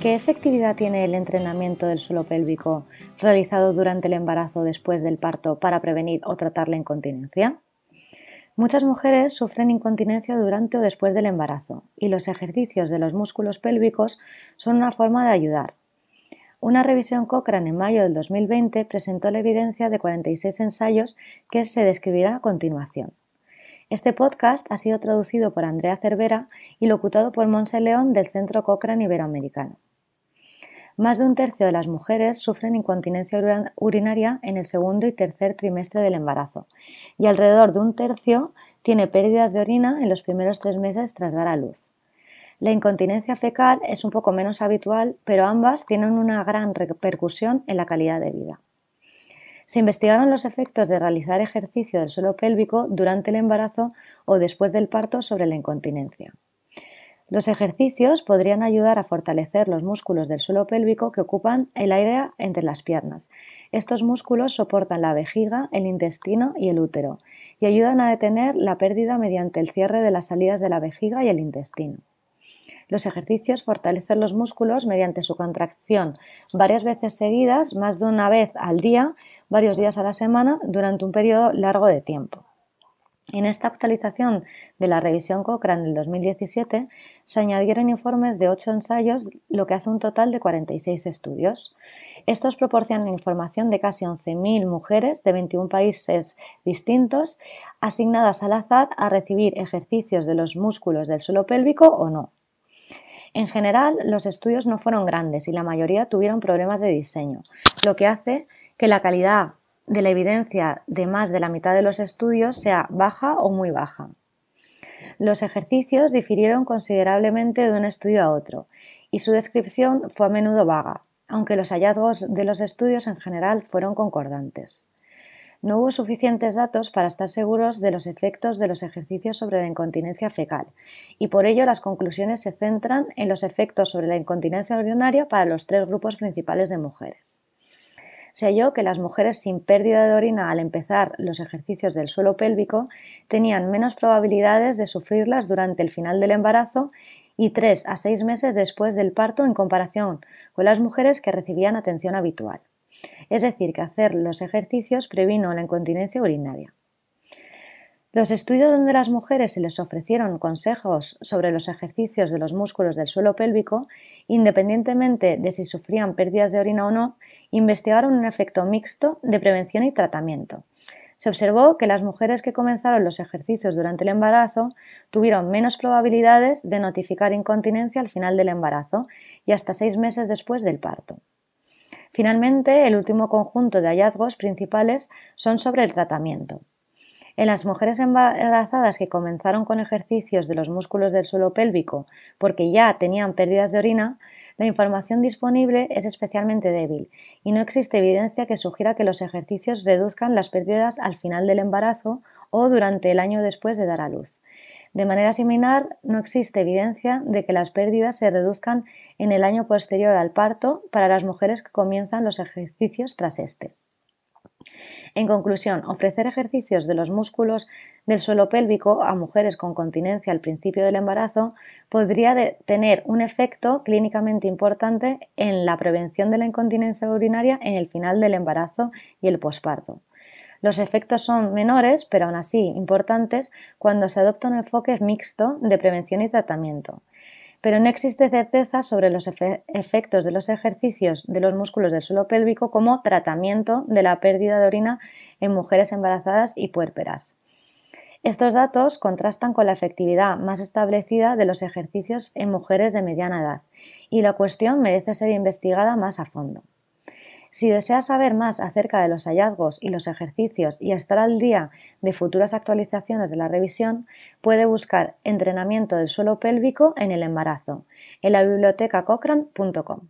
¿Qué efectividad tiene el entrenamiento del suelo pélvico realizado durante el embarazo o después del parto para prevenir o tratar la incontinencia? Muchas mujeres sufren incontinencia durante o después del embarazo y los ejercicios de los músculos pélvicos son una forma de ayudar. Una revisión Cochrane en mayo del 2020 presentó la evidencia de 46 ensayos que se describirán a continuación. Este podcast ha sido traducido por Andrea Cervera y locutado por Monse León del Centro Cochrane Iberoamericano. Más de un tercio de las mujeres sufren incontinencia urinaria en el segundo y tercer trimestre del embarazo y alrededor de un tercio tiene pérdidas de orina en los primeros tres meses tras dar a luz. La incontinencia fecal es un poco menos habitual, pero ambas tienen una gran repercusión en la calidad de vida. Se investigaron los efectos de realizar ejercicio del suelo pélvico durante el embarazo o después del parto sobre la incontinencia. Los ejercicios podrían ayudar a fortalecer los músculos del suelo pélvico que ocupan el aire entre las piernas. Estos músculos soportan la vejiga, el intestino y el útero y ayudan a detener la pérdida mediante el cierre de las salidas de la vejiga y el intestino. Los ejercicios fortalecen los músculos mediante su contracción varias veces seguidas, más de una vez al día, varios días a la semana, durante un periodo largo de tiempo. En esta actualización de la revisión Cochrane del 2017 se añadieron informes de 8 ensayos, lo que hace un total de 46 estudios. Estos proporcionan información de casi 11.000 mujeres de 21 países distintos asignadas al azar a recibir ejercicios de los músculos del suelo pélvico o no. En general, los estudios no fueron grandes y la mayoría tuvieron problemas de diseño, lo que hace que la calidad de la evidencia de más de la mitad de los estudios sea baja o muy baja. Los ejercicios difirieron considerablemente de un estudio a otro y su descripción fue a menudo vaga, aunque los hallazgos de los estudios en general fueron concordantes. No hubo suficientes datos para estar seguros de los efectos de los ejercicios sobre la incontinencia fecal y por ello las conclusiones se centran en los efectos sobre la incontinencia urinaria para los tres grupos principales de mujeres se halló que las mujeres sin pérdida de orina al empezar los ejercicios del suelo pélvico tenían menos probabilidades de sufrirlas durante el final del embarazo y tres a seis meses después del parto en comparación con las mujeres que recibían atención habitual. Es decir, que hacer los ejercicios previno la incontinencia urinaria. Los estudios donde las mujeres se les ofrecieron consejos sobre los ejercicios de los músculos del suelo pélvico, independientemente de si sufrían pérdidas de orina o no, investigaron un efecto mixto de prevención y tratamiento. Se observó que las mujeres que comenzaron los ejercicios durante el embarazo tuvieron menos probabilidades de notificar incontinencia al final del embarazo y hasta seis meses después del parto. Finalmente, el último conjunto de hallazgos principales son sobre el tratamiento. En las mujeres embarazadas que comenzaron con ejercicios de los músculos del suelo pélvico porque ya tenían pérdidas de orina, la información disponible es especialmente débil y no existe evidencia que sugiera que los ejercicios reduzcan las pérdidas al final del embarazo o durante el año después de dar a luz. De manera similar, no existe evidencia de que las pérdidas se reduzcan en el año posterior al parto para las mujeres que comienzan los ejercicios tras este. En conclusión, ofrecer ejercicios de los músculos del suelo pélvico a mujeres con continencia al principio del embarazo podría tener un efecto clínicamente importante en la prevención de la incontinencia urinaria en el final del embarazo y el posparto. Los efectos son menores, pero aún así importantes, cuando se adopta un enfoque mixto de prevención y tratamiento pero no existe certeza sobre los efectos de los ejercicios de los músculos del suelo pélvico como tratamiento de la pérdida de orina en mujeres embarazadas y puérperas. Estos datos contrastan con la efectividad más establecida de los ejercicios en mujeres de mediana edad y la cuestión merece ser investigada más a fondo. Si desea saber más acerca de los hallazgos y los ejercicios y estar al día de futuras actualizaciones de la revisión, puede buscar entrenamiento del suelo pélvico en el embarazo en la biblioteca cochrane.com.